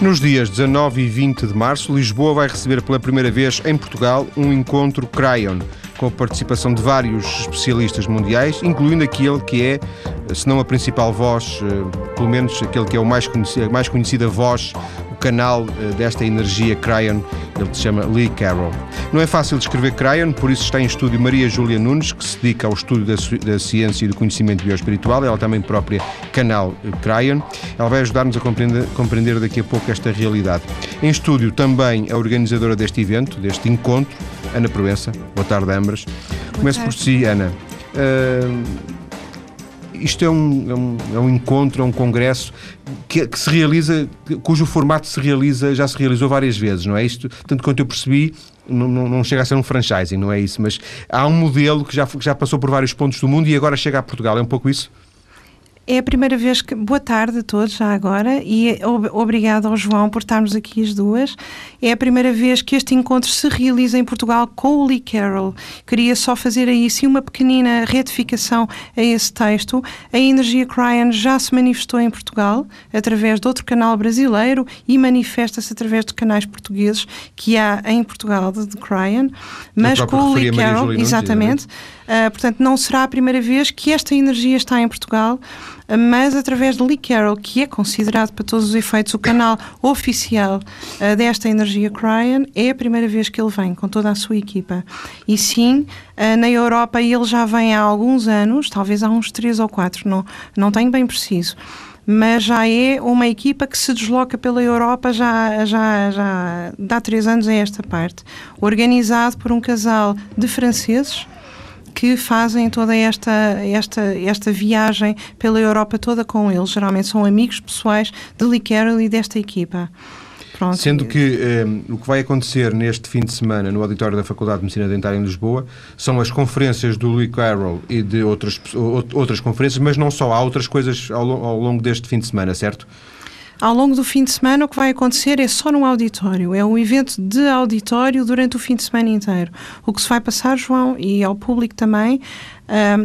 Nos dias 19 e 20 de março, Lisboa vai receber pela primeira vez em Portugal um encontro Cryon, com a participação de vários especialistas mundiais, incluindo aquele que é, se não a principal voz, eh, pelo menos aquele que é o mais conhecido, a mais conhecida voz canal eh, desta energia Cryon, ele se chama Lee Carroll. Não é fácil descrever Cryon, por isso está em estúdio Maria Júlia Nunes, que se dedica ao estudo da, da ciência e do conhecimento bioespiritual, ela também própria canal eh, Cryon. Ela vai ajudar-nos a compreender, compreender daqui a pouco esta realidade. Em estúdio também a organizadora deste evento, deste encontro, Ana Proença. Boa tarde, ambas. Começo por si, Ana. Uh, isto é um, é um, é um, encontro, é um congresso que, que, se realiza, cujo formato se realiza, já se realizou várias vezes, não é? Isto, tanto quanto eu percebi, não, não, não, chega a ser um franchising, não é isso, mas há um modelo que já, que já passou por vários pontos do mundo e agora chega a Portugal, é um pouco isso? É a primeira vez que. Boa tarde a todos, já agora, e obrigado ao João por estarmos aqui as duas. É a primeira vez que este encontro se realiza em Portugal com o Lee Carroll. Queria só fazer aí sim uma pequenina retificação a esse texto. A Energia Cryon já se manifestou em Portugal através de outro canal brasileiro e manifesta-se através de canais portugueses que há em Portugal de, de Cryon, mas com o Lee Carroll, exatamente. Uh, portanto, não será a primeira vez que esta energia está em Portugal, mas através de Lee Carroll, que é considerado para todos os efeitos o canal oficial uh, desta energia Cryon, é a primeira vez que ele vem com toda a sua equipa. E sim, na Europa ele já vem há alguns anos, talvez há uns três ou quatro, não, não tenho bem preciso. Mas já é uma equipa que se desloca pela Europa já, já, já dá três anos a esta parte, organizado por um casal de franceses que fazem toda esta, esta, esta viagem pela Europa toda com eles. Geralmente são amigos pessoais de Lee Carroll e desta equipa. Pronto. Sendo que um, o que vai acontecer neste fim de semana no auditório da Faculdade de Medicina Dentária em Lisboa são as conferências do Lee Carroll e de outras, outras conferências, mas não só, há outras coisas ao, ao longo deste fim de semana, certo? Ao longo do fim de semana, o que vai acontecer é só no auditório. É um evento de auditório durante o fim de semana inteiro. O que se vai passar, João, e ao público também,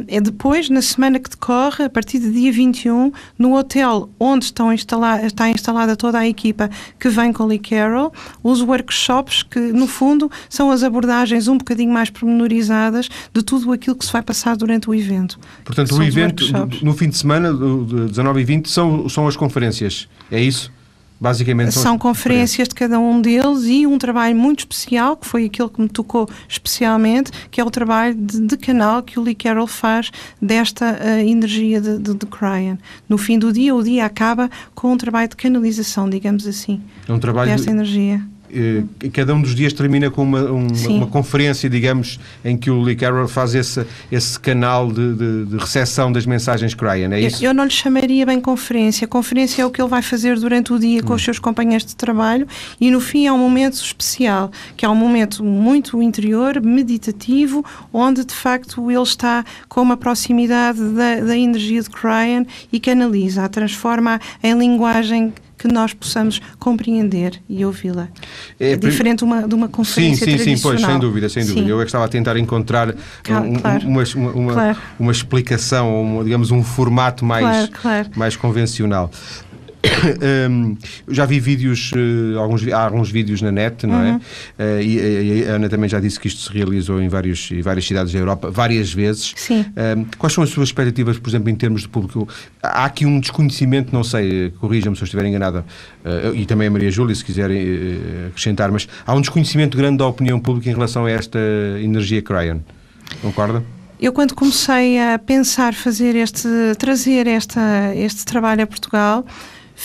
é depois, na semana que decorre, a partir do dia 21, no hotel onde estão instala está instalada toda a equipa que vem com Lee Carroll, os workshops que, no fundo, são as abordagens um bocadinho mais pormenorizadas de tudo aquilo que se vai passar durante o evento. Portanto, o evento no fim de semana, de 19 e 20, são, são as conferências, é isso? Basicamente são, são conferências de cada um deles e um trabalho muito especial, que foi aquele que me tocou especialmente, que é o trabalho de, de canal que o Lee Carroll faz desta uh, energia de, de, de Cryon. No fim do dia, o dia acaba com um trabalho de canalização, digamos assim, é um trabalho desta energia. Eh, cada um dos dias termina com uma, uma, uma, conferência, digamos, em que o Lee Carroll faz esse, esse canal de, de, de recepção das mensagens Cryon, é isso? Eu, eu, não lhe chamaria bem conferência. Conferência é o que ele vai fazer durante o dia com hum. os seus companheiros de trabalho e no fim é um momento especial, que é um momento muito interior, meditativo, onde de facto ele está com uma proximidade da, da energia de Cryon e canaliza, a transforma em linguagem que nós possamos compreender e ouvi-la. É, diferente de uma, de uma conferência Sim, sim, sim, pois, sem dúvida, sem dúvida. Sim. Eu é que estava a tentar encontrar claro, um, claro. Uma, uma, claro. uma, explicação, digamos, um formato mais, mais convencional. um, já vi vídeos, uh, alguns, há alguns vídeos na net, não é? uhum. é? Uh, e, e, a Ana também já disse que isto se realizou em, vários, em várias cidades da Europa, várias vezes. Sim. Um, quais são as suas expectativas, por exemplo, em termos de público? Há aqui um desconhecimento, não sei, corrija-me se eu estiver enganada, uh, e também a Maria Júlia, se quiserem acrescentar, mas há um desconhecimento grande da opinião pública em relação a esta energia Cryon. Concorda? Eu quando comecei a pensar fazer este, trazer esta, este trabalho a Portugal,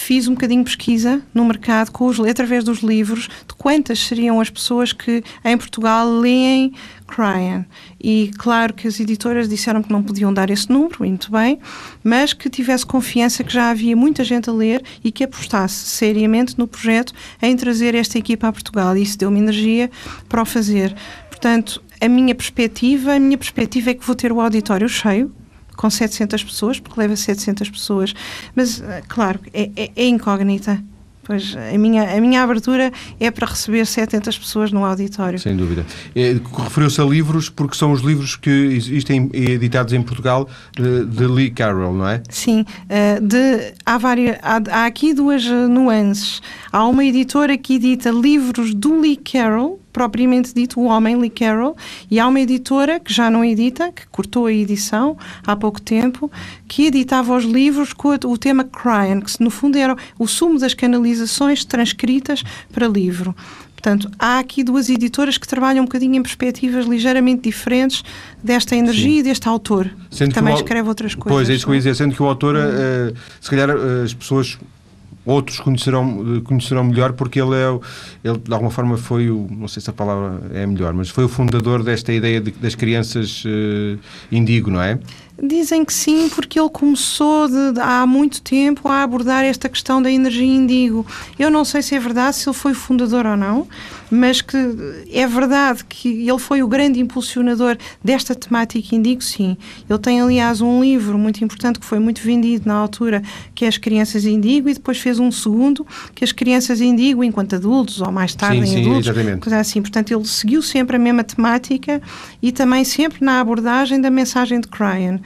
fiz um bocadinho de pesquisa no mercado com os, através dos livros de quantas seriam as pessoas que em Portugal leem Cryon. E claro que as editoras disseram que não podiam dar esse número, muito bem, mas que tivesse confiança que já havia muita gente a ler e que apostasse seriamente no projeto em trazer esta equipa a Portugal. E isso deu-me energia para o fazer. Portanto, a minha perspectiva, a minha perspectiva é que vou ter o auditório cheio, com 700 pessoas, porque leva 700 pessoas. Mas, eh, claro, é, é, é incógnita. Pois a minha, a minha abertura é para receber 700 pessoas no auditório. Sem dúvida. É, Referiu-se a livros porque são os livros que existem editados em Portugal de, de Lee Carroll, não é? Sim. Uh, de, há, várias, há, há aqui duas nuances. Há uma editora que edita livros do Lee Carroll, propriamente dito, o homem Lee Carroll, e há uma editora que já não edita, que cortou a edição há pouco tempo, que editava os livros com o tema Cryan, que no fundo era o sumo das canalizações transcritas para livro. Portanto, há aqui duas editoras que trabalham um bocadinho em perspectivas ligeiramente diferentes desta energia Sim. e deste autor, sendo que também o, escreve outras coisas. Pois, é isso que eu ia dizer, sendo que o autor, uh, se calhar uh, as pessoas outros conhecerão, conhecerão melhor porque ele é ele de alguma forma foi o não sei se a palavra é melhor mas foi o fundador desta ideia de, das crianças uh, indigo não é Dizem que sim, porque ele começou de, há muito tempo a abordar esta questão da energia indigo. Eu não sei se é verdade, se ele foi fundador ou não, mas que é verdade que ele foi o grande impulsionador desta temática indigo, sim. Ele tem, aliás, um livro muito importante que foi muito vendido na altura, que é As Crianças Indigo, e depois fez um segundo, que é As Crianças Indigo enquanto adultos, ou mais tarde sim, em sim, adultos. Exatamente. Coisa assim. Portanto, ele seguiu sempre a mesma temática e também sempre na abordagem da mensagem de Cryan.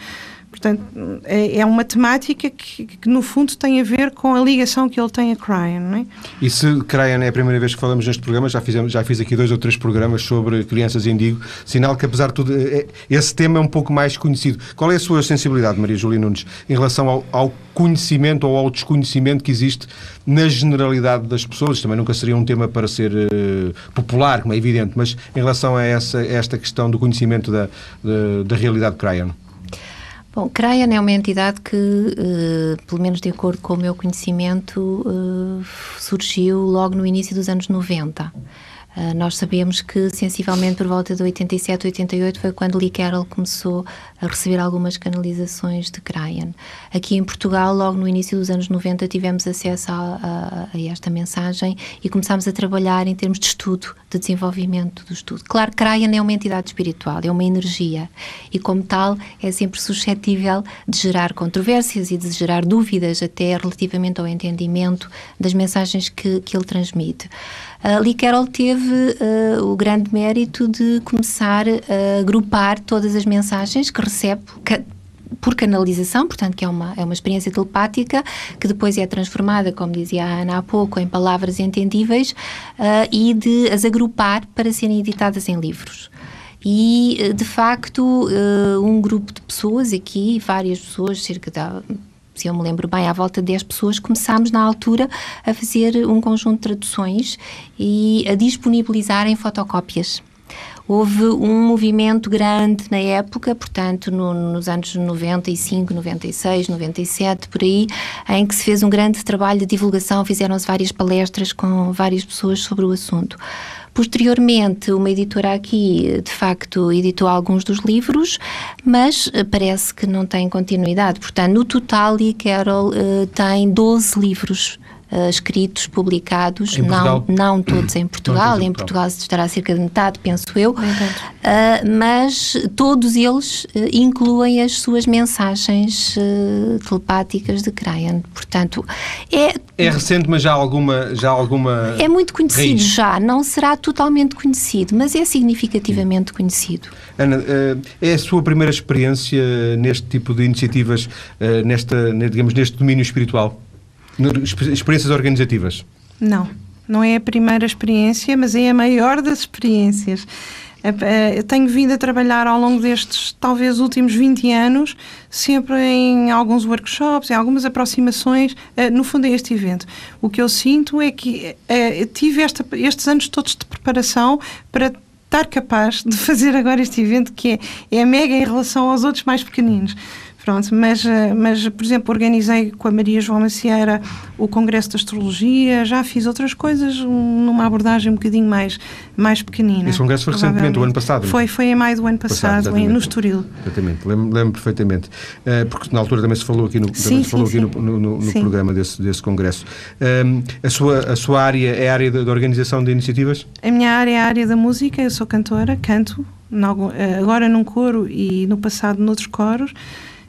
Portanto, é, é uma temática que, que, no fundo, tem a ver com a ligação que ele tem a Cryan, não é? E se Cryan é a primeira vez que falamos neste programa, já, fizemos, já fiz aqui dois ou três programas sobre crianças indigo, sinal que, apesar de tudo, é, esse tema é um pouco mais conhecido. Qual é a sua sensibilidade, Maria Júlia Nunes, em relação ao, ao conhecimento ou ao desconhecimento que existe na generalidade das pessoas? Também nunca seria um tema para ser uh, popular, como é evidente, mas em relação a, essa, a esta questão do conhecimento da, da, da realidade Cryan. Bom, CRAIAN é uma entidade que, uh, pelo menos de acordo com o meu conhecimento, uh, surgiu logo no início dos anos 90. Uh, nós sabemos que, sensivelmente por volta de 87, 88, foi quando Lee Carroll começou a receber algumas canalizações de Cryan. Aqui em Portugal, logo no início dos anos 90, tivemos acesso a, a, a, esta mensagem e começámos a trabalhar em termos de estudo, de desenvolvimento do estudo. Claro, Cryan é uma entidade espiritual, é uma energia e, como tal, é sempre suscetível de gerar controvérsias e de gerar dúvidas até relativamente ao entendimento das mensagens que, que ele transmite. Uh, Lee Carroll teve uh, o grande mérito de começar a agrupar todas as mensagens que recebe por canalização, portanto, que é uma, é uma experiência telepática, que depois é transformada, como dizia a Ana há pouco, em palavras entendíveis uh, e de as agrupar para serem editadas em livros. E, de facto, uh, um grupo de pessoas aqui, várias pessoas, cerca de se eu me lembro bem, à volta de 10 pessoas, começámos na altura a fazer um conjunto de traduções e a disponibilizar em fotocópias. Houve um movimento grande na época, portanto, no, nos anos 95, 96, 97, por aí, em que se fez um grande trabalho de divulgação, fizeram-se várias palestras com várias pessoas sobre o assunto. Posteriormente, uma editora aqui, de facto, editou alguns dos livros, mas eh, parece que não tem continuidade. Portanto, no total, e Carol uh, tem 12 livros uh, escritos, publicados, não, não todos em Portugal, em Portugal estará cerca de metade, penso eu, uh, mas todos eles uh, incluem as suas mensagens telepáticas de Cryan. Portanto, é. É recente, mas já alguma. Já alguma é muito conhecido raiz. já, não será totalmente conhecido, mas é significativamente conhecido. Ana, é a sua primeira experiência neste tipo de iniciativas, nesta, digamos, neste domínio espiritual? Experiências organizativas? Não, não é a primeira experiência, mas é a maior das experiências. Eu tenho vindo a trabalhar ao longo destes, talvez, últimos 20 anos, sempre em alguns workshops, em algumas aproximações, no fundo, a este evento. O que eu sinto é que tive esta, estes anos todos de preparação para estar capaz de fazer agora este evento que é, é mega em relação aos outros mais pequeninos. Pronto, mas, eh, mas, por exemplo, organizei com a Maria João Macieira o Congresso de Astrologia, já fiz outras coisas numa abordagem um bocadinho mais, mais pequenina. Esse congresso foi recentemente, o ano passado? Foi, foi em maio do ano passado, passado em, no Estoril. Exatamente, lembro, lembro perfeitamente. Uh, porque na altura também se falou aqui no, sim, sim, falou sim. Aqui no, no, no programa desse, desse congresso. Uh, a, sua, a sua área é a área da organização de iniciativas? A minha área é a área da música, eu sou cantora, canto, agora num coro e no passado noutros coros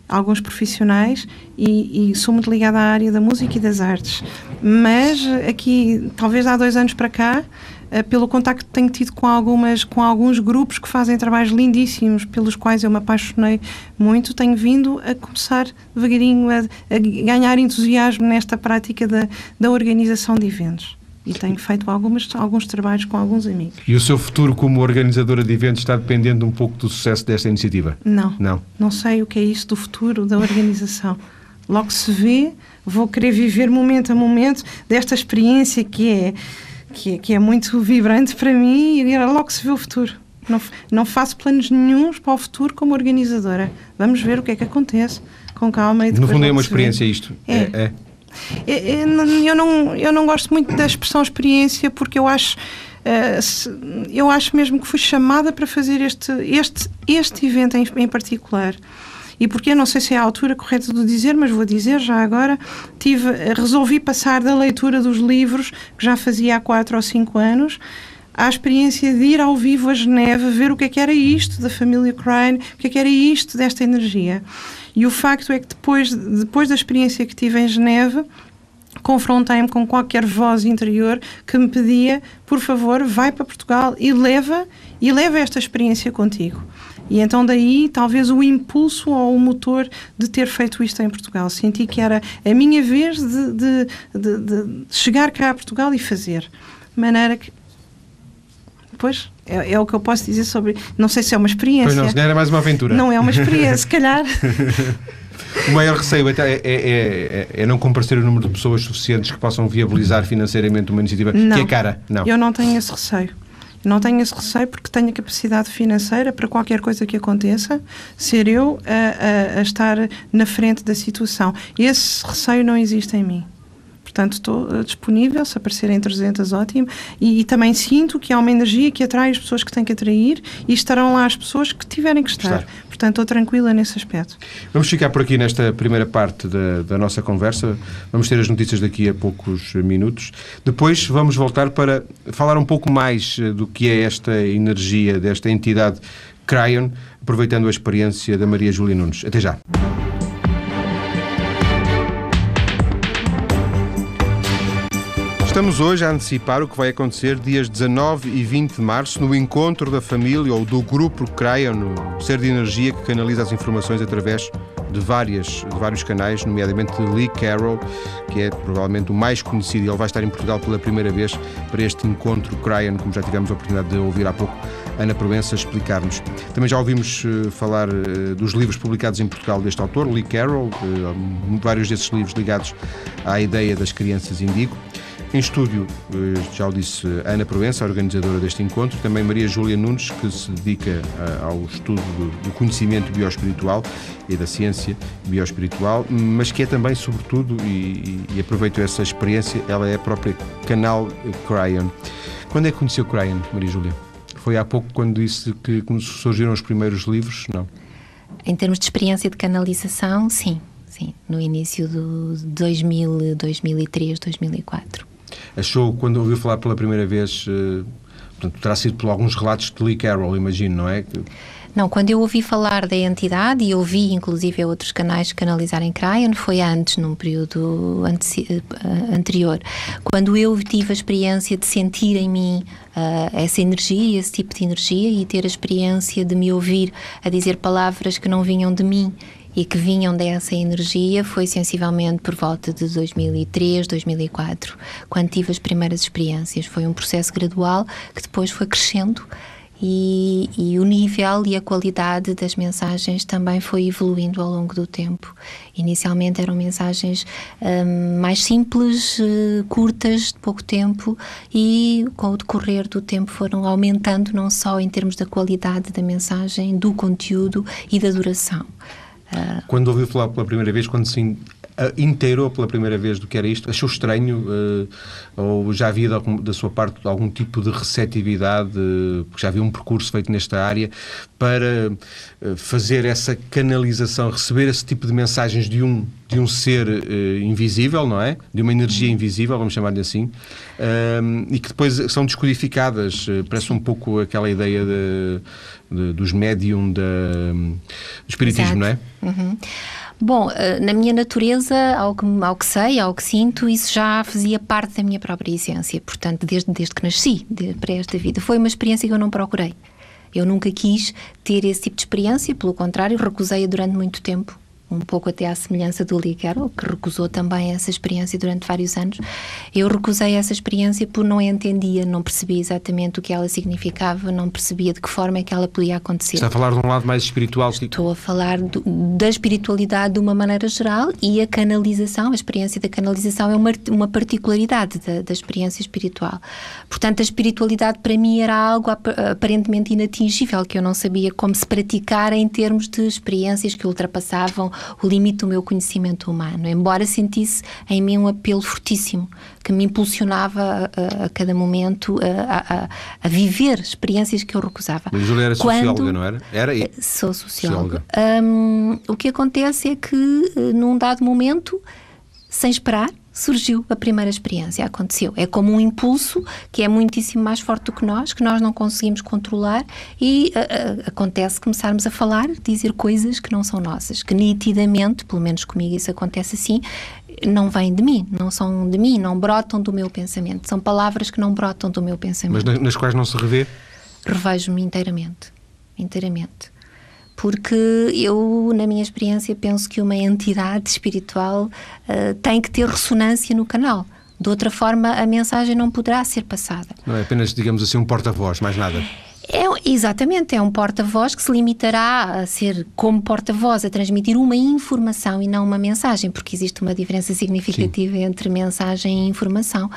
alguns profissionais e, e, sou muito ligada à área da música e das artes. Mas aqui, talvez há dois anos para cá, eh, pelo contacto que tenho tido com, algumas, com alguns grupos que fazem trabalhos lindíssimos, pelos quais eu me apaixonei muito, tenho vindo a começar devagarinho a, a ganhar entusiasmo nesta prática da, da organização de eventos e tenho feito algumas, alguns trabalhos com alguns amigos. E o seu futuro como organizadora de eventos está dependendo um pouco do sucesso desta iniciativa? Não. Não. Não sei o que é isso do futuro da organização. Logo se vê, vou querer viver momento a momento desta experiência que é, que é, que é muito vibrante para mim e logo se vê o futuro. Não, não faço planos nenhums para o futuro como organizadora. Vamos ver o que é que acontece com calma e depois. No fundo é uma experiência isto. É. é, é. Eu não, eu não gosto muito da expressão experiência porque eu acho eh, eu acho mesmo que fui chamada para fazer este, este, este evento em, particular. E porque não sei se é a altura correta de dizer, mas vou dizer já agora, tive, resolvi passar da leitura dos livros, que já fazia há quatro ou cinco anos, à experiência de ir ao vivo a Geneve, ver o que é que era isto da família Crane, o que é que era isto desta energia. E o facto é que depois, depois da experiência que tive em Geneve, confrontei-me com qualquer voz interior que me pedia, por favor, vai para Portugal e leva e leva esta experiência contigo. E então daí talvez o impulso ou o motor de ter feito isto em Portugal. Senti que era a minha vez de, de, de, de chegar cá a Portugal e fazer. De maneira que Pois, é, é, o que eu posso dizer sobre. Não sei se é uma experiência. Pois não, se calhar é mais uma aventura. Não é uma experiência, se calhar. O maior receio é, é, é, é, não comparecer o número de pessoas suficientes que possam viabilizar financeiramente uma iniciativa não, que é cara. Não, eu não tenho esse receio. Não tenho esse receio porque tenho a capacidade financeira para qualquer coisa que aconteça, ser eu a, a, a estar na frente da situação. Esse receio não existe em mim. Portanto, estou uh, disponível, se aparecerem 300, ótimo. E, e, também sinto que há uma energia que atrai as pessoas que têm que atrair e estarão lá as pessoas que tiverem que estar. estar. Portanto, estou tranquila nesse aspecto. Vamos ficar por aqui nesta primeira parte da, da nossa conversa. Vamos ter as notícias daqui a poucos minutos. Depois vamos voltar para falar um pouco mais uh, do que é esta energia desta entidade Cryon, aproveitando a experiência da Maria Júlia Nunes. Até já. Estamos hoje a antecipar o que vai acontecer dias 19 e 20 de março no encontro da família ou do grupo Crayon, no ser de energia que canaliza as informações através de, várias, de vários canais, nomeadamente Lee Carroll, que é provavelmente o mais conhecido ele vai estar em Portugal pela primeira vez para este encontro Crayon, como já tivemos a oportunidade de ouvir há pouco Ana Provença explicar-nos. Também já ouvimos uh, falar uh, dos livros publicados em Portugal deste autor, Lee Carroll, uh, vários desses livros ligados à ideia das crianças indigo. Em estúdio, eh, já o disse Ana Provença, organizadora deste encontro, também Maria Júlia Nunes, que se dedica eh, ao estudo do conhecimento bioespiritual e da ciência bioespiritual, mas que é também, sobretudo, e, e aproveito essa experiência, ela é a própria canal Cryon. Quando é que conheceu Cryon, Maria Júlia? Foi há pouco quando disse que surgiram os primeiros livros? Não. Em termos de experiência de canalização, sim. Sim, no início do 2000, 2003, 2004 achou, quando ouviu falar pela primeira vez, uh, portanto, terá sido por alguns relatos de Lee Carroll, imagino, não é? Não, quando eu ouvi falar da entidade e ouvi inclusive outros canais canalizarem Cryon, foi antes, num período eh, anterior. Quando eu tive a experiência de sentir em mim uh, essa energia, esse tipo de energia e ter a experiência de me ouvir a dizer palavras que não vinham de mim e que vinham dessa energia foi sensivelmente por volta de 2003, 2004, quando tive as primeiras experiências. Foi um processo gradual que depois foi crescendo. E, e, o nível e a qualidade das mensagens também foi evoluindo ao longo do tempo. Inicialmente eram mensagens um, mais simples, uh, curtas, de pouco tempo, e com o decorrer do tempo foram aumentando, não só em termos da qualidade da mensagem, do conteúdo e da duração. Quando ouviu falar pela primeira vez, quando se inteirou pela primeira vez do que era isto, achou estranho uh, ou já havia da sua parte algum tipo de receptividade, uh, porque já havia um percurso feito nesta área, para fazer essa canalização, receber esse tipo de mensagens de um, de um ser invisível, não é? De uma energia invisível, vamos chamar-lhe assim, e que depois são descodificadas. parece um pouco aquela ideia de, de, dos médium da, do espiritismo, Exato. não é? Uhum. Bom, eh, na minha natureza, ao que, ao que sei, ao que sinto, isso já fazia parte da minha própria essência. Portanto, desde, desde que nasci de, para esta vida. Foi uma experiência que eu não procurei. Eu nunca quis ter esse tipo de experiência, pelo contrário, recusei-a durante muito tempo um pouco até à semelhança do Lee Carroll, que recusou também essa experiência durante vários anos. Eu recusei essa experiência por não entendia, não percebia exatamente o que ela significava, não percebia de que forma é que ela podia acontecer. Está a falar de um lado mais espiritual? Estou a falar do, da espiritualidade de uma maneira geral e a canalização, a experiência da canalização é uma, uma particularidade da, da experiência espiritual. Portanto, a espiritualidade para mim era algo aparentemente inatingível, que eu não sabia como se praticar em termos de experiências que ultrapassavam o limite do meu conhecimento humano, embora sentisse em mim um apelo fortíssimo que me impulsionava a, a cada momento a, a, a, viver experiências que eu recusava. Mas Júlia era Quando, socióloga, não era? Era e... Sou socióloga. socióloga. Um, o que acontece é que, eh, num dado momento, sem esperar, surgiu a primeira experiência, aconteceu. É como um impulso que é muitíssimo mais forte do que nós, que nós não conseguimos controlar e uh, uh, acontece começarmos a falar, dizer coisas que não são nossas, que nitidamente, pelo menos comigo isso acontece assim, não vêm de mim, não são de mim, não brotam do meu pensamento. São palavras que não brotam do meu pensamento. Mas nas quais não se revê? Revejo-me inteiramente, inteiramente porque eu, na minha experiência, penso que uma entidade espiritual uh, tem que ter ressonância no canal. De outra forma, a mensagem não poderá ser passada. Não é apenas, digamos assim, um porta-voz, mais nada. É, exatamente, é um porta-voz que se limitará a ser como porta-voz, a transmitir uma informação e não uma mensagem, porque existe uma diferença significativa Sim. entre mensagem e informação.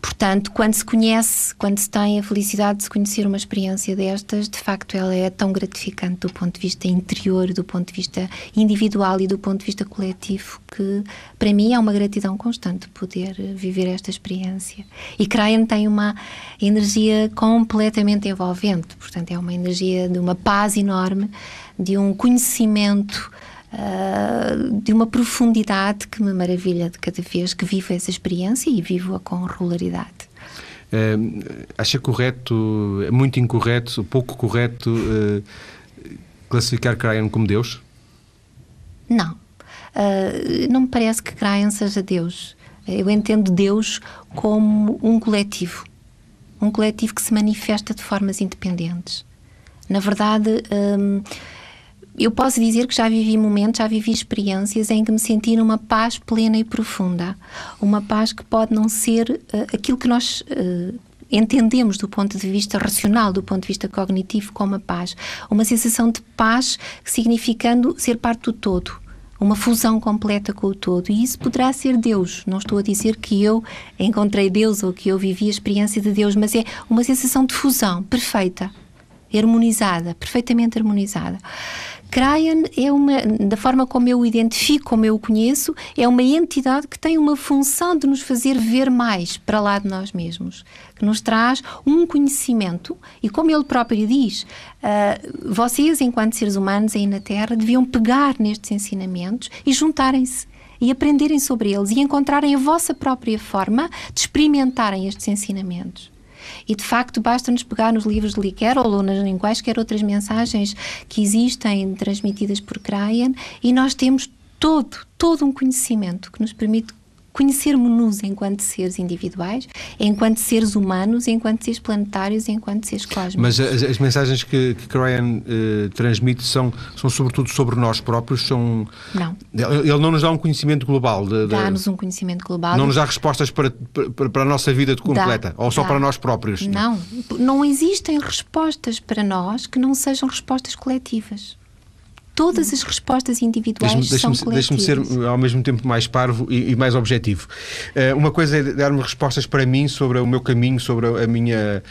Portanto, quando se conhece, quando se tem a felicidade de se conhecer uma experiência destas, de facto ela é tão gratificante do ponto de vista interior, do ponto de vista individual e do ponto de vista coletivo, que para mim é uma gratidão constante poder viver esta experiência. E Cryan tem uma energia completamente envolvente portanto, é uma energia de uma paz enorme, de um conhecimento. Uh, de uma profundidade que me maravilha de cada vez que vivo essa experiência e vivo-a com regularidade. Uh, acha correto, é muito incorreto, pouco correto uh, classificar Cryan como Deus? Não. não me parece que Cryan seja Deus. Eu entendo Deus como um coletivo um coletivo que se manifesta de formas independentes. Na verdade, hum, eu posso dizer que já vivi momentos, já vivi experiências em que me senti numa paz plena e profunda. Uma paz que pode não ser uh, aquilo que nós uh, entendemos do ponto de vista racional, do ponto de vista cognitivo, como a paz. Uma sensação de paz significando ser parte do todo uma fusão completa com o todo. E isso poderá ser Deus. Não estou a dizer que eu encontrei Deus ou que eu vivi a experiência de Deus, mas é uma sensação de fusão perfeita, harmonizada, perfeitamente harmonizada. Cryan é uma, da forma como eu o identifico, como eu o conheço, é uma entidade que tem uma função de nos fazer ver mais para lá de nós mesmos, que nos traz um conhecimento e, como ele próprio diz, uh, vocês, enquanto seres humanos aí na Terra, deviam pegar nestes ensinamentos e juntarem-se e aprenderem sobre eles e encontrarem a vossa própria forma de experimentarem estes ensinamentos. E de facto basta-nos pegar nos livros de Lee Carroll ou nas, em quaisquer outras mensagens que existem transmitidas por Cryan e nós temos todo, todo um conhecimento que nos permite conhecermos-nos enquanto seres individuais, enquanto seres humanos, enquanto seres planetários, enquanto seres cósmicos. Mas as, as mensagens que, que Ryan uh, transmite são, são sobretudo sobre nós próprios? São... Não. Ele não nos dá um conhecimento global? Dá-nos um conhecimento global. Não nos dá respostas para, para, para a nossa vida completa? Dá, ou só dá. para nós próprios? Não. Não existem respostas para nós que não sejam respostas coletivas todas as respostas individuais deixe são coletivas. Deixe-me ser ao mesmo tempo mais parvo e, e mais objetivo. Uh, uma coisa é dar-me respostas para mim sobre o meu caminho, sobre a minha,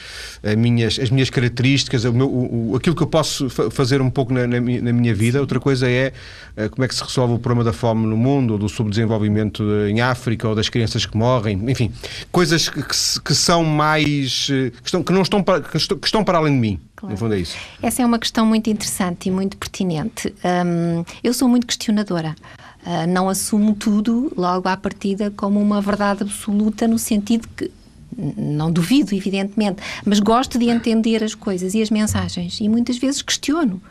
a minhas, as minhas características, o meu, o, aquilo que eu posso fazer um pouco na, na, na minha vida. Outra coisa é uh, como é que se resolve o problema da fome no mundo, ou do subdesenvolvimento em África, ou das crianças que morrem, enfim, coisas que, que são mais eh, que, estão, que não estão para, que estão, que estão para além de mim. Claro. No fundo é isso. Essa é uma questão muito interessante e muito pertinente. Um, eu sou muito questionadora. Uh, não assumo tudo logo à partida como uma verdade absoluta, no sentido que não duvido, evidentemente, mas gosto de entender as coisas e as mensagens e muitas vezes questiono.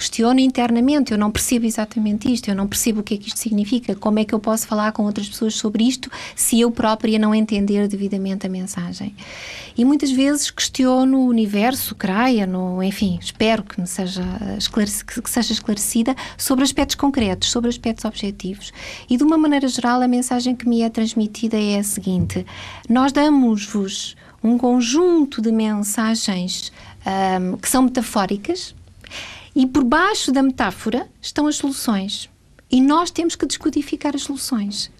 Questiono internamente, eu não percebo exatamente isto, eu não percebo o que é que isto significa, como é que eu posso falar com outras pessoas sobre isto se eu própria não entender devidamente a mensagem. E muitas vezes questiono o universo, creia, no, enfim, espero que, me seja que seja esclarecida sobre aspectos concretos, sobre aspectos objetivos. E de uma maneira geral, a mensagem que me é transmitida é a seguinte: nós damos-vos um conjunto de mensagens um, que são metafóricas e por baixo da metáfora estão as soluções. E nós temos que descodificar as soluções.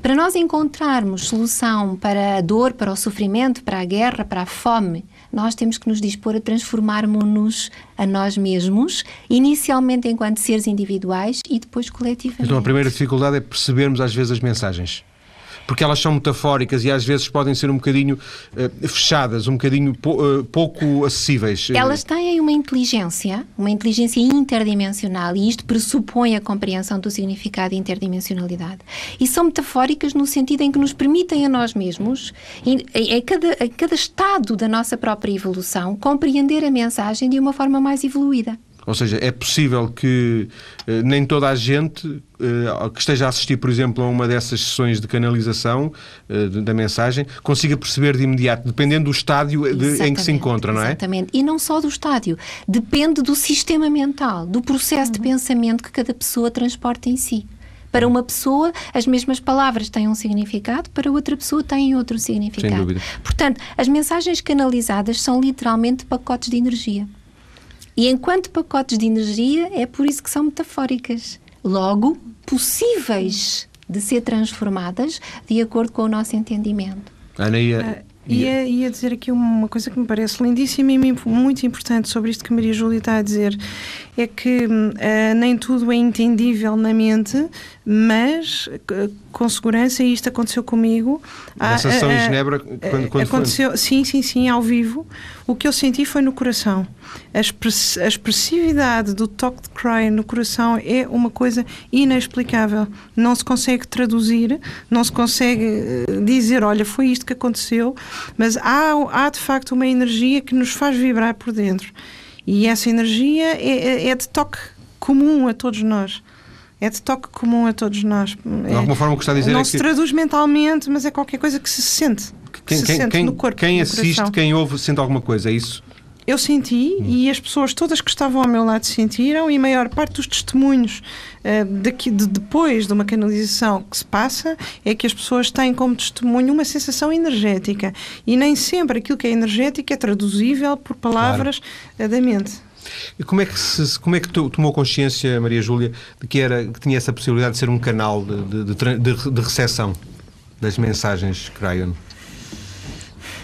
Para nós encontrarmos solução para a dor, para o sofrimento, para a guerra, para a fome, nós temos que nos dispor a transformarmos-nos a nós mesmos, inicialmente enquanto seres individuais e depois coletivamente. Então a primeira dificuldade é percebermos às vezes as mensagens porque elas são metafóricas e às vezes podem ser um bocadinho uh, fechadas, um bocadinho uh, pouco acessíveis. Elas têm uma inteligência, uma inteligência interdimensional e isto pressupõe a compreensão do significado de interdimensionalidade. E são metafóricas no sentido em que nos permitem a nós mesmos, em, cada, cada estado da nossa própria evolução, compreender a mensagem de uma forma mais evoluída. Ou seja, é possível que eh, nem toda a gente eh, que esteja a assistir, por exemplo, a uma dessas sessões de canalização eh, da mensagem consiga perceber de imediato, dependendo do estádio de, em que se encontra, não é? Exatamente. E não só do estádio. Depende do sistema mental, do processo de pensamento que cada pessoa transporta em si. Para uma pessoa, as mesmas palavras têm um significado, para outra pessoa têm outro significado. Sem dúvida. Portanto, as mensagens canalizadas são literalmente pacotes de energia. E enquanto pacotes de energia, é por isso que são metafóricas. Logo, possíveis de ser transformadas de acordo com o nosso entendimento. Ana, ia, Ia, ia dizer aqui uma coisa que me parece lindíssima e muito importante sobre isto que a Maria Júlia está a dizer. É que uh, nem tudo é entendível na mente, mas uh, com segurança, e isto aconteceu comigo. Na sessão em Genebra, quando, quando aconteceu, foi? Sim, sim, sim, ao vivo. O que eu senti foi no coração. A, express, a expressividade do toque de cry no coração é uma coisa inexplicável. Não se consegue traduzir, não se consegue dizer, olha, foi isto que aconteceu mas há, há de facto uma energia que nos faz vibrar por dentro. E essa energia é, é, é de toque comum a todos nós. É de toque comum a todos nós. De alguma forma, o que está a dizer não é se que... traduz mentalmente, mas é qualquer coisa que se sente. Quem, se quem, sente quem, no corpo. quem assiste, quem ouve, sente alguma coisa, é isso? Eu senti Hum. e as pessoas todas que estavam ao meu lado sentiram e a maior parte dos testemunhos uh, daqui, de, depois de uma canalização que se passa é que as pessoas têm como testemunho uma sensação energética e nem sempre aquilo que é energético é traduzível por palavras claro. da mente. E como é que, se, como é que tomou consciência, Maria Júlia, de que, era, que tinha essa possibilidade de ser um canal de, de, de, de recepção das mensagens Cryon?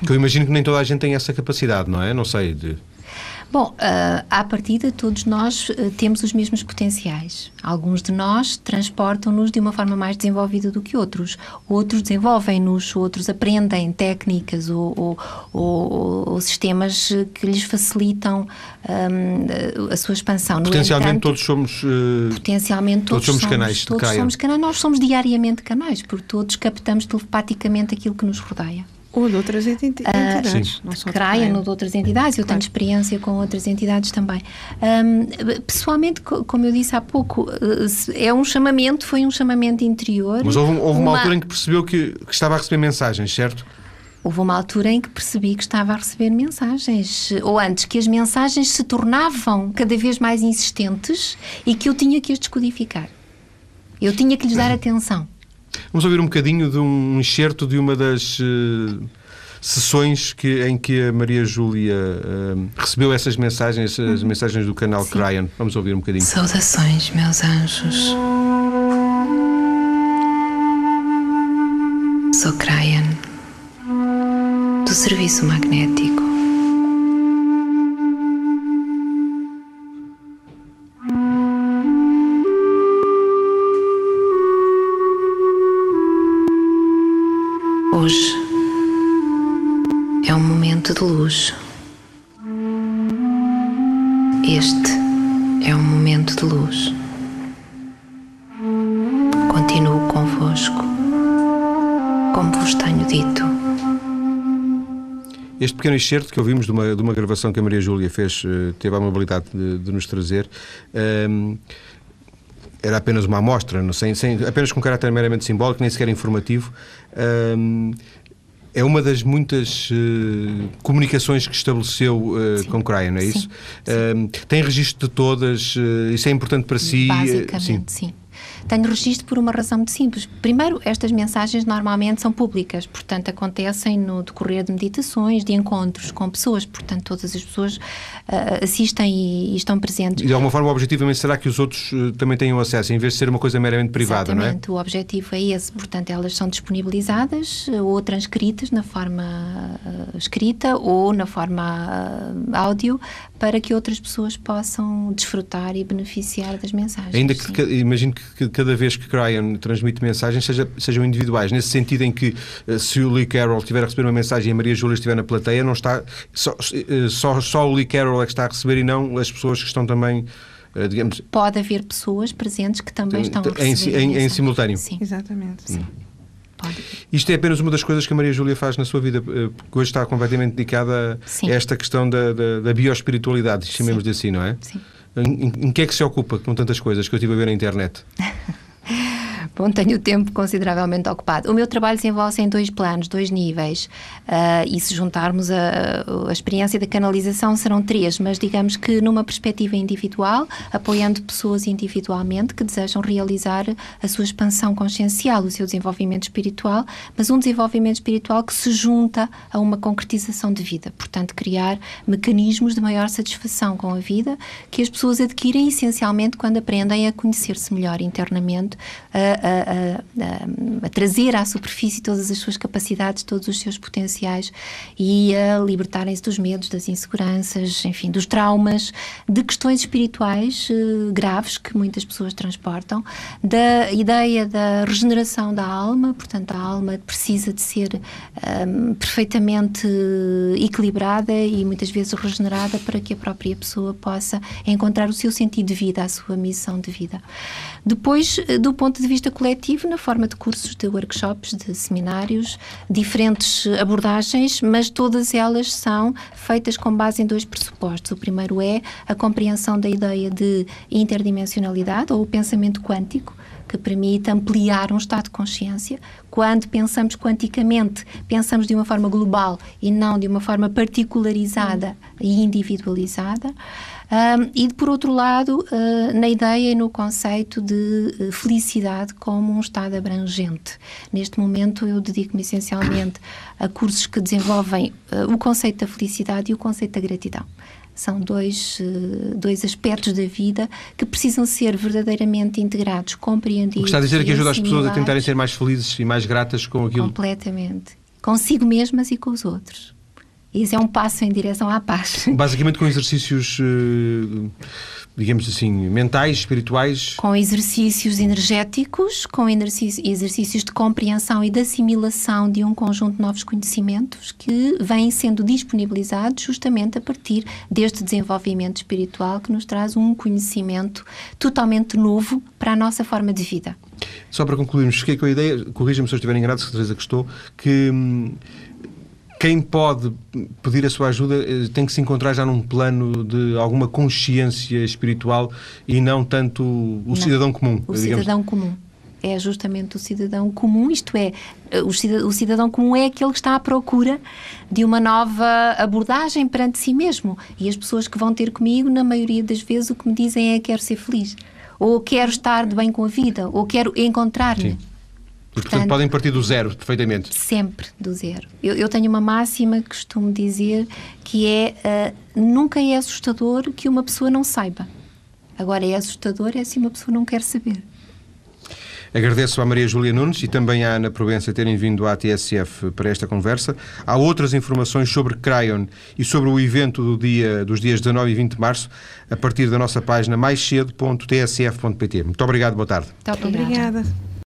Que eu imagino que nem toda a gente tem essa capacidade, não é? Não sei. De... Bom, uh, à partida, todos nós uh, temos os mesmos potenciais. Alguns de nós transportam-nos de uma forma mais desenvolvida do que outros. Outros desenvolvem-nos, outros aprendem técnicas ou, ou, ou, ou, sistemas que lhes facilitam um, a sua expansão. Potencialmente, entanto, todos somos. Uh, potencialmente, todos, todos somos canais de todos somos canais. Nós somos diariamente canais, porque todos captamos telepaticamente aquilo que nos rodeia. Ou de outras entidades. Uh, não só Craian ou de outras entidades. Eu claro. tenho experiência com outras entidades também. Um, pessoalmente, como eu disse há pouco, é um chamamento, foi um chamamento interior. Mas houve, houve uma... uma, altura em que percebeu que, que estava a receber mensagens, certo? Houve uma altura em que percebi que estava a receber mensagens, ou antes, que as mensagens se tornavam cada vez mais insistentes e que eu tinha que as descodificar. Eu tinha que lhes dar atenção. Vamos ouvir um bocadinho de um excerto de uma das uh, sessões que, em que a Maria Júlia uh, recebeu essas mensagens, as mensagens do canal Sim. Cryan. Vamos ouvir um bocadinho. Saudações, meus anjos. Sou Cryan, do Serviço Magnético. Hoje é um momento de luz. Este é um momento de luz. Continuo convosco, como vos tenho dito. Este pequeno excerto que ouvimos de uma, de uma gravação que a Maria Júlia fez, uh, teve a amabilidade de, de nos trazer. Um, era apenas uma amostra, não sei, sem, apenas com caráter meramente simbólico, nem sequer informativo. Um, é uma das muitas uh, comunicações que estabeleceu uh, com Cryon, é isso? Sim. tem registro de todas, uh, isso é importante para si? Basicamente, sim. sim. Tenho registro por uma razão muito simples. Primeiro, estas mensagens normalmente são públicas, portanto, acontecem no decorrer de meditações, de encontros com pessoas, portanto, todas as pessoas uh, assistem e, e, estão presentes. E de alguma forma, objetivamente, será que os outros uh, também tenham acesso, em vez de ser uma coisa meramente privada, Exatamente, não é? o objetivo é esse, portanto, elas são disponibilizadas uh, ou transcritas na forma escrita ou na forma áudio para que outras pessoas possam desfrutar e beneficiar das mensagens. Ainda que, que imagino que cada vez que Cryan transmite mensagens seja, sejam individuais, nesse sentido em que eh, se o Lee Carroll estiver a receber uma mensagem e a Maria Júlia estiver na plateia, não está só, eh, só, só o Lee Carroll é que está a receber e não as pessoas que estão também eh, digamos... Pode haver pessoas presentes que também estão a receber em, em, em simultâneo. Sim. Exatamente. Sim. Isto é apenas uma das coisas que a Maria Júlia faz na sua vida, porque hoje está completamente dedicada Sim. a esta questão da, da, da bioespiritualidade, chamemos de assim, não é? Sim. Em, em, que é que se ocupa com tantas coisas que eu estive a ver na internet? Bom, tenho o tempo consideravelmente ocupado. O meu trabalho desenvolve-se em dois planos, dois níveis. Uh, e se juntarmos a, a, experiência da canalização, serão três, mas digamos que numa perspectiva individual, apoiando pessoas individualmente que desejam realizar a sua expansão consciencial, o seu desenvolvimento espiritual, mas um desenvolvimento espiritual que se junta a uma concretização de vida. Portanto, criar mecanismos de maior satisfação com a vida que as pessoas adquirem essencialmente quando aprendem a conhecer-se melhor internamente. Uh, a, a, a, trazer à superfície todas as suas capacidades, todos os seus potenciais e a libertarem-se dos medos, das inseguranças, enfim, dos traumas, de questões espirituais uh, graves que muitas pessoas transportam, da ideia da regeneração da alma, portanto, a alma precisa de ser um, perfeitamente equilibrada e muitas vezes regenerada para que a própria pessoa possa encontrar o seu sentido de vida, a sua missão de vida. Depois, eh, do ponto de vista coletivo, na forma de cursos, de workshops, de seminários, diferentes abordagens, mas todas elas são feitas com base em dois pressupostos. O primeiro é a compreensão da ideia de interdimensionalidade ou o pensamento quântico, que permite ampliar um estado de consciência. Quando pensamos quanticamente, pensamos de uma forma global e não de uma forma particularizada e individualizada. Um, e, por outro lado, uh, na ideia e no conceito de uh, felicidade como um estado abrangente. Neste momento, eu dedico-me essencialmente a cursos que desenvolvem uh, o conceito da felicidade e o conceito da gratidão. São dois, dois aspectos da vida que precisam ser verdadeiramente integrados, compreendidos. O que está a dizer é que ajuda as pessoas a tentarem ser mais felizes e mais gratas com aquilo. Completamente. Consigo mesmas e com os outros. Isso é um passo em direção à paz. Basicamente com exercícios, eh, digamos assim, mentais, espirituais? Com exercícios energéticos, com exercícios de compreensão e de assimilação de um conjunto de novos conhecimentos que vêm sendo disponibilizados justamente a partir deste desenvolvimento espiritual que nos traz um conhecimento totalmente novo para a nossa forma de vida. Só para concluirmos, fiquei com a ideia, corrija-me se eu estiver enganado, certeza que estou, que hum, quem pode pedir a sua ajuda eh, tem que se encontrar já num plano de alguma consciência espiritual e não tanto o não, cidadão comum. O digamos. cidadão comum. É justamente o cidadão comum, isto é, eh, o cidadão, o cidadão comum é aquele que está à procura de uma nova abordagem perante si mesmo. E as pessoas que vão ter comigo, na maioria das vezes, o que me dizem é quero ser feliz, ou quero estar de bem com a vida, ou quero encontrar-me. Portanto, Portanto, podem partir do zero, perfeitamente. Sempre do zero. Eu, eu tenho uma máxima que costumo dizer que é uh, nunca é assustador que uma pessoa não saiba. Agora é assustador é se uma pessoa não quer saber. Agradeço à Maria Júlia Nunes e também à Ana Provença terem vindo à TSF para esta conversa. Há outras informações sobre Cryon e sobre o evento do dia, dos dias 19 e 20 de março a partir da nossa página maiscedo.tsf.pt. Muito obrigado, boa tarde. Muito obrigada.